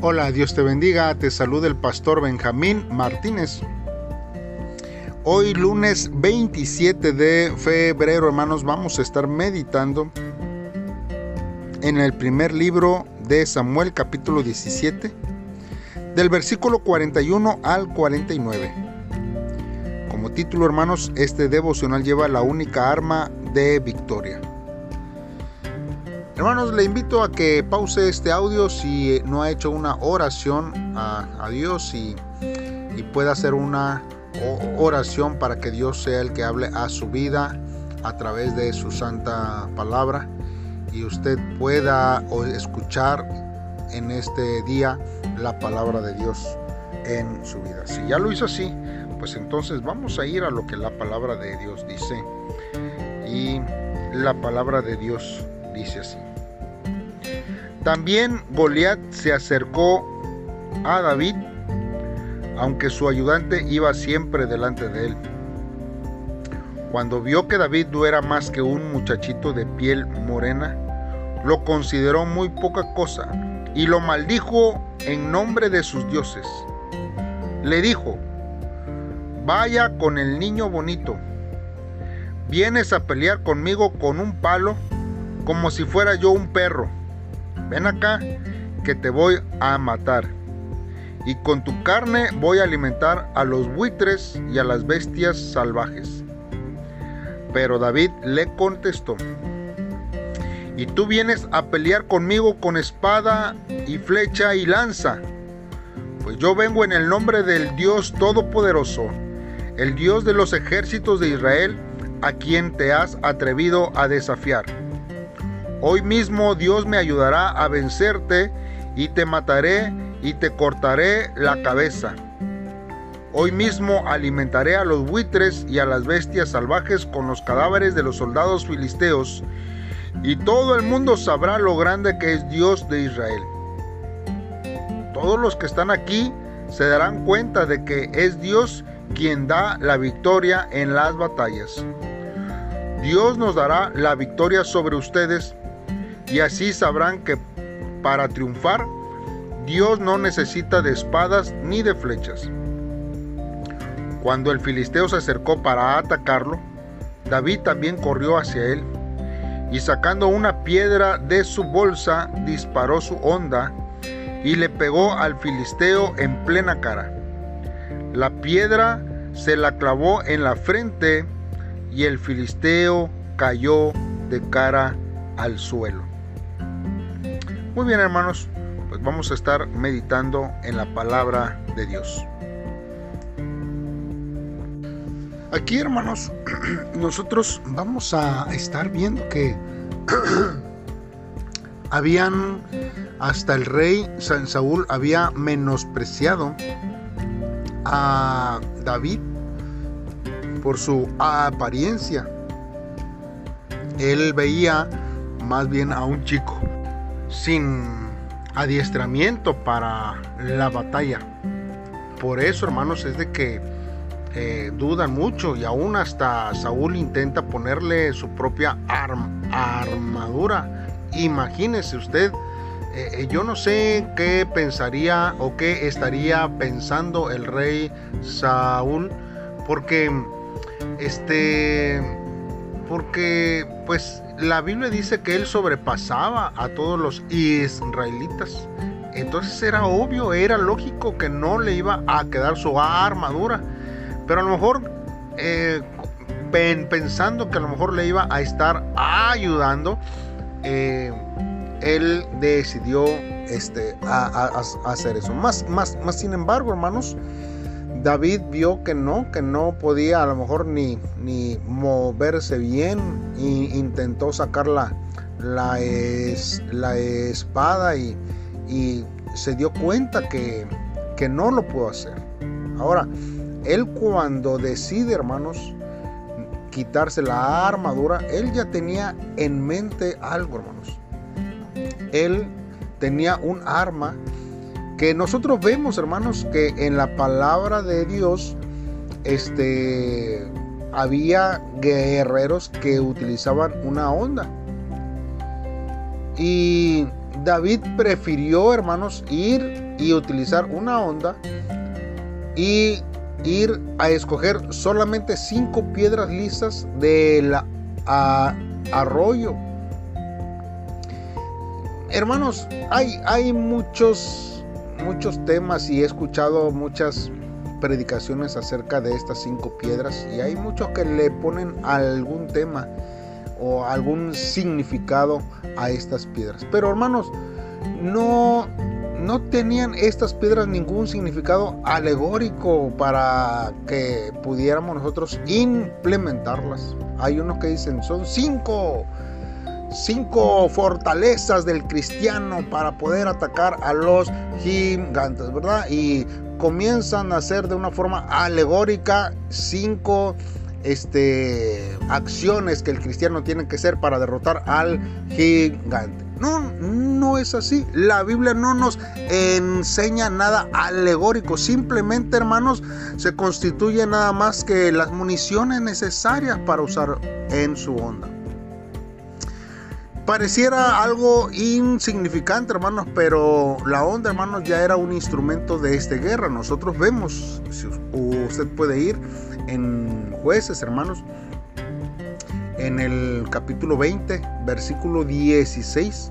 Hola, Dios te bendiga, te saluda el pastor Benjamín Martínez. Hoy lunes 27 de febrero, hermanos, vamos a estar meditando en el primer libro de Samuel capítulo 17, del versículo 41 al 49. Como título, hermanos, este devocional lleva la única arma de victoria. Hermanos, le invito a que pause este audio si no ha hecho una oración a, Dios y, y, pueda hacer una oración para que Dios sea el que hable a su vida a través de su santa palabra y usted pueda escuchar en este día la palabra de Dios en su vida. Si ya lo hizo así, pues entonces vamos a ir a lo que la palabra de Dios dice. Y la palabra de Dios dice así. También Goliat se acercó a David, aunque su ayudante iba siempre delante de él. Cuando vio que David no era más que un muchachito de piel morena, lo consideró muy poca cosa y lo maldijo en nombre de sus dioses. Le dijo, vaya con el niño bonito, vienes a pelear conmigo con un palo como si fuera yo un perro ven acá que te voy a matar. Y con tu carne voy a alimentar a los buitres y a las bestias salvajes. Pero David le contestó, y tú vienes a pelear conmigo con espada y flecha y lanza. Pues yo vengo en el nombre del Dios Todopoderoso, el Dios de los ejércitos de Israel, a quien te has atrevido a desafiar. Hoy mismo Dios me ayudará a vencerte y te mataré y te cortaré la cabeza. Hoy mismo alimentaré a los buitres y a las bestias salvajes con los cadáveres de los soldados filisteos, y todo el mundo sabrá lo grande que es Dios de Israel. Todos los que están aquí se darán cuenta de que es Dios quien da la victoria en las batallas. Dios nos dará la victoria sobre ustedes y así sabrán que para triunfar Dios no necesita de espadas ni de flechas. Cuando el filisteo se acercó para atacarlo, David también corrió hacia él y sacando una piedra de su bolsa disparó su honda y le pegó al filisteo en plena cara. La piedra se la clavó en la frente y el filisteo cayó de cara al suelo. Muy bien hermanos, pues vamos a estar meditando en la palabra de Dios. Aquí hermanos, nosotros vamos a estar viendo que habían hasta el rey San Saúl había menospreciado a David por su apariencia. Él veía más bien a un chico sin adiestramiento para la batalla. Por eso, hermanos, es de que eh, dudan mucho y aún hasta Saúl intenta ponerle su propia armadura. Imagínese usted, eh, eh, yo no sé qué pensaría o qué estaría pensando el rey Saúl, porque este, porque pues la Biblia dice que él sobrepasaba a todos los israelitas. Entonces era obvio, era lógico que no le iba a quedar su armadura. Pero a lo mejor eh, pensando que a lo mejor le iba a estar ayudando, eh, él decidió este, hacer eso. Más, más, más sin embargo, hermanos, David vio que no, que no podía a lo mejor ni, ni moverse bien e intentó sacar la, la, espada y, se dio cuenta que, que no lo pudo hacer. Ahora, él cuando decide, hermanos, quitarse la armadura, él ya tenía en mente algo, hermanos. Él tenía un arma que nosotros vemos, hermanos, que en la palabra de Dios, este, había guerreros que utilizaban una onda. Y David prefirió, hermanos, ir y utilizar una onda y ir a escoger solamente cinco piedras lisas del arroyo. Hermanos, hay, hay muchos, muchos temas y he escuchado muchas predicaciones acerca de estas cinco piedras y hay muchos que le ponen algún tema o algún significado a estas piedras. Pero hermanos, no, no tenían estas piedras ningún significado alegórico para que pudiéramos nosotros implementarlas. Hay unos que dicen, son cinco, cinco fortalezas del cristiano para poder atacar a los gigantes, ¿verdad? Y comienzan a hacer de una forma alegórica cinco este, acciones que el cristiano tiene que hacer para derrotar al gigante. No, no es así. La Biblia no nos enseña nada alegórico. Simplemente, hermanos, se constituye nada más que las municiones necesarias para usar en su onda. Pareciera algo insignificante, hermanos, pero la onda, hermanos, ya era un instrumento de esta guerra. Nosotros vemos, si usted puede ir en jueces, hermanos, en el capítulo 20, versículo 16.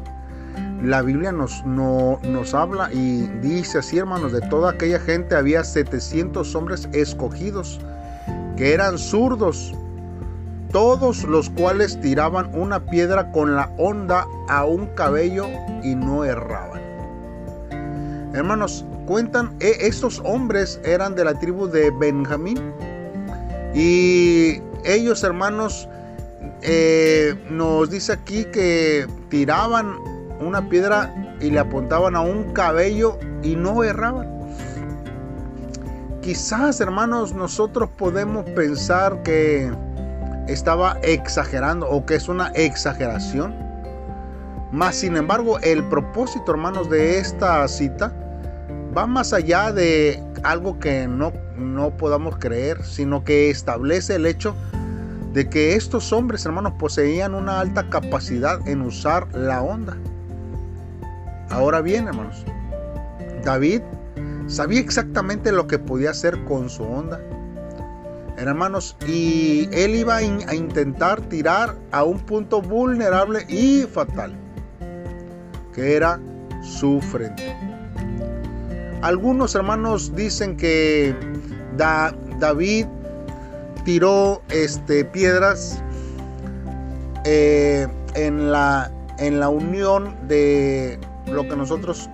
La Biblia nos, nos habla y dice así, hermanos, de toda aquella gente había 700 hombres escogidos que eran zurdos todos los cuales tiraban una piedra con la onda a un cabello y no erraban. Hermanos, cuentan, e, estos hombres eran de la tribu de Benjamín y ellos, hermanos, eh, nos dice aquí que tiraban una piedra y le apuntaban a un cabello y no erraban. Quizás, hermanos, nosotros podemos pensar que estaba exagerando o que es una exageración. Más sin embargo, el propósito, hermanos, de esta cita va más allá de algo que no, no podamos creer, sino que establece el hecho de que estos hombres, hermanos, poseían una alta capacidad en usar la onda. Ahora bien, hermanos, David sabía exactamente lo que podía hacer con su onda hermanos, y él iba a intentar tirar a un punto vulnerable y fatal, que era su frente. Algunos hermanos dicen que David tiró este, piedras eh, en, la, en la unión de lo que nosotros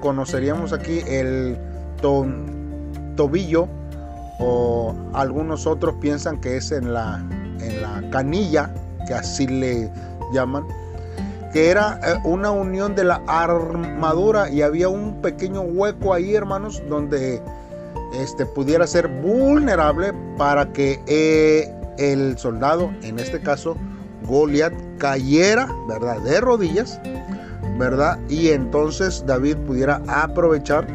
conoceríamos aquí el tobillo o algunos otros piensan que es en la, en la canilla, que así le llaman, que era eh, una unión de la armadura y había un pequeño hueco ahí, hermanos, donde este, pudiera ser vulnerable para que eh, el soldado, en este caso Goliat, cayera, ¿verdad? De rodillas, ¿verdad? Y entonces David pudiera aprovechar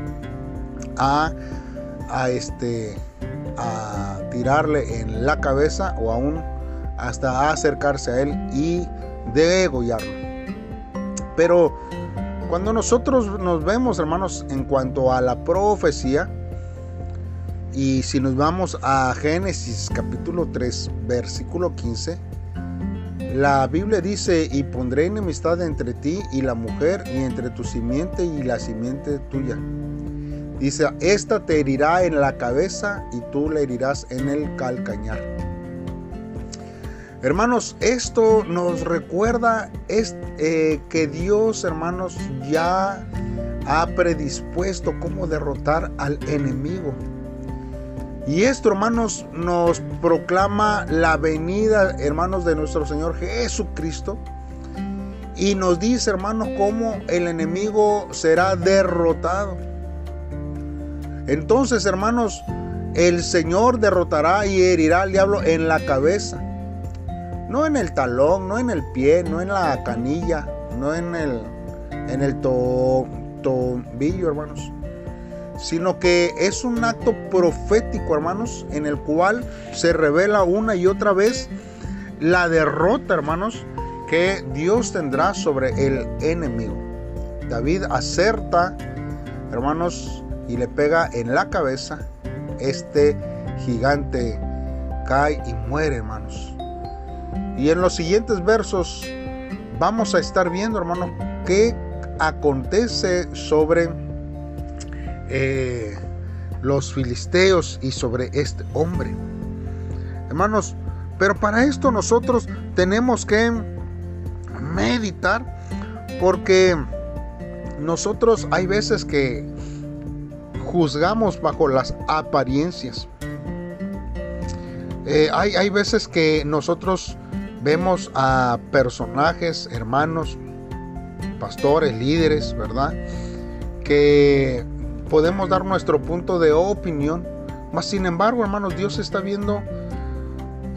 a, a este a tirarle en la cabeza o aún hasta acercarse a él y degollarlo. Pero cuando nosotros nos vemos, hermanos, en cuanto a la profecía, y si nos vamos a Génesis capítulo 3, versículo 15, la Biblia dice, y pondré enemistad entre ti y la mujer, y entre tu simiente y la simiente tuya Dice, esta te herirá en la cabeza y tú le herirás en el calcañar. Hermanos, esto nos recuerda es, eh, que Dios, hermanos, ya ha predispuesto cómo derrotar al enemigo. Y esto, hermanos, nos proclama la venida, hermanos, de nuestro Señor Jesucristo. Y nos dice, hermanos, cómo el enemigo será derrotado. Entonces, hermanos, el Señor derrotará y herirá al diablo en la cabeza. No en el talón, no en el pie, no en la canilla, no en el, en el hermanos. Sino que es un acto profético, hermanos, en el cual se revela una y otra vez la derrota, hermanos, que Dios tendrá sobre el enemigo. David acerta hermanos, y le pega en la cabeza, este gigante cae y muere, hermanos. Y en los siguientes versos vamos a estar viendo, hermanos, qué acontece sobre eh, los filisteos y sobre este hombre. Hermanos, pero para esto nosotros tenemos que meditar porque nosotros hay veces que juzgamos bajo las apariencias. Eh, hay, hay veces que nosotros vemos a personajes, hermanos, pastores, líderes, ¿verdad? Que podemos dar nuestro punto de opinión. Mas sin embargo, hermanos, Dios está viendo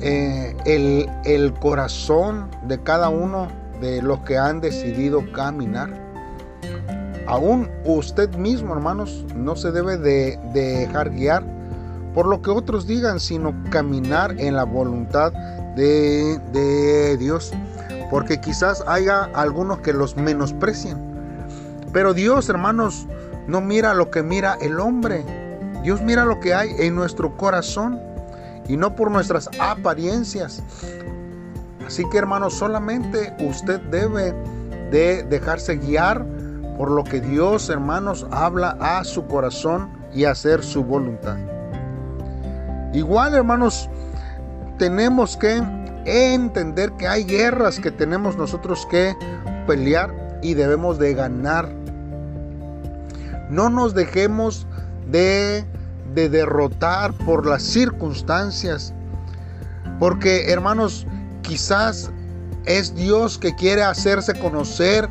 eh, el, el corazón de cada uno de los que han decidido caminar. Aún usted mismo, hermanos, no se debe de, dejar guiar por lo que otros digan, sino caminar en la voluntad de, Dios. Porque quizás haya algunos que los menosprecien. Pero Dios, hermanos, no mira lo que mira el hombre. Dios mira lo que hay en nuestro corazón y no por nuestras apariencias. Así que hermanos, solamente usted debe de dejarse guiar por lo que Dios, hermanos, habla a su corazón y hacer su voluntad. Igual, hermanos, tenemos que entender que hay guerras que tenemos nosotros que pelear y debemos de ganar. No nos dejemos de, de derrotar por las circunstancias. Porque, hermanos, quizás es Dios que quiere hacerse conocer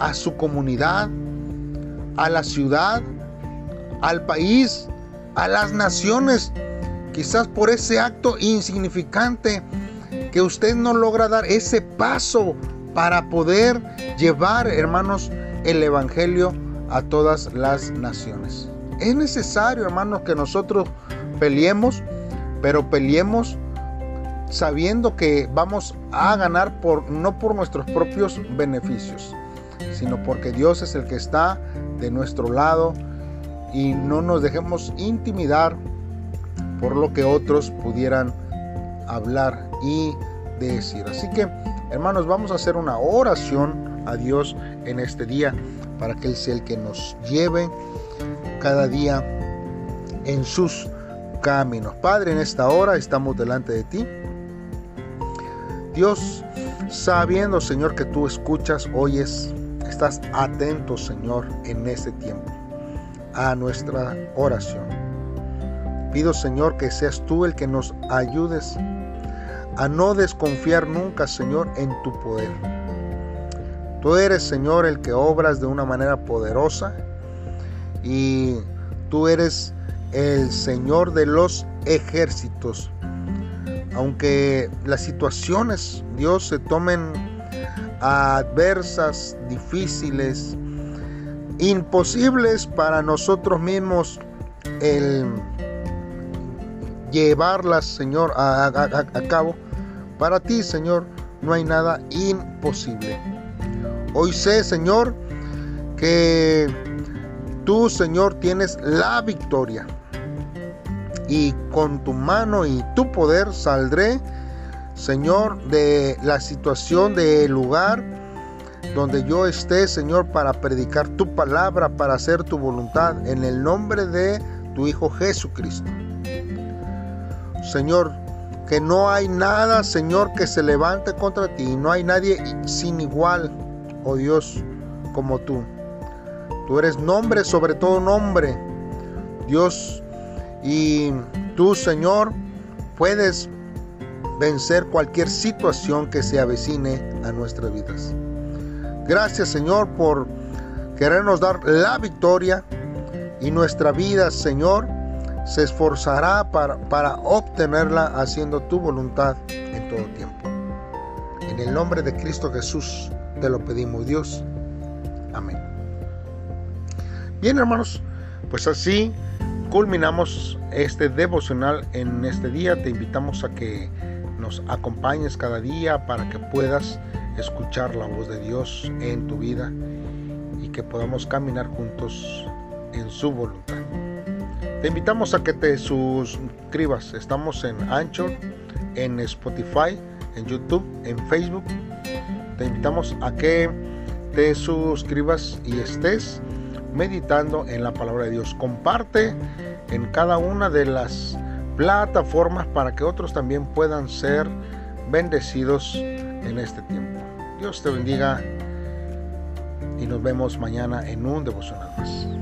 a su comunidad, a la ciudad, al país, a las naciones. Quizás por ese acto insignificante que usted no logra dar ese paso para poder llevar, hermanos, el Evangelio a todas las naciones. Es necesario, hermanos, que nosotros peleemos, pero peleemos sabiendo que vamos a ganar por no por nuestros propios beneficios, sino porque Dios es el que está de nuestro lado y no nos dejemos intimidar por lo que otros pudieran hablar y decir. Así que, hermanos, vamos a hacer una oración a Dios en este día para que Él sea el que nos lleve cada día en sus caminos. Padre, en esta hora estamos delante de ti. Dios, sabiendo, Señor, que tú escuchas, oyes, estás atento, Señor, en este tiempo a nuestra oración. Pido, Señor, que seas tú el que nos ayudes a no desconfiar nunca, Señor, en tu poder. Tú eres, Señor, el que obras de una manera poderosa y tú eres el Señor de los ejércitos. Aunque las situaciones, Dios, se tomen adversas, difíciles, imposibles para nosotros mismos el llevarlas, Señor, a, a, cabo. Para ti, Señor, no hay nada imposible. Hoy sé, Señor, que tú, Señor, tienes la victoria. Y con tu mano y tu poder saldré, Señor, de la situación, del lugar donde yo esté, Señor, para predicar tu palabra, para hacer tu voluntad, en el nombre de tu Hijo Jesucristo. Señor, que no hay nada, Señor, que se levante contra ti. No hay nadie sin igual, oh Dios, como tú. Tú eres nombre sobre todo nombre, Dios. Y tú, Señor, puedes vencer cualquier situación que se avecine a nuestras vidas. Gracias, Señor, por querernos dar la victoria y nuestra vida, Señor, se esforzará para, para obtenerla haciendo tu voluntad en todo tiempo. En el nombre de Cristo Jesús te lo pedimos, Dios. Amén. Bien, hermanos, pues así culminamos este devocional en este día. Te invitamos a que nos acompañes cada día para que puedas escuchar la voz de Dios en tu vida y que podamos caminar juntos en su voluntad. Te invitamos a que te suscribas. Estamos en Anchor, en Spotify, en YouTube, en Facebook. Te invitamos a que te suscribas y estés meditando en la palabra de Dios. Comparte en cada una de las plataformas para que otros también puedan ser bendecidos en este tiempo. Dios te bendiga y nos vemos mañana en un devocional más.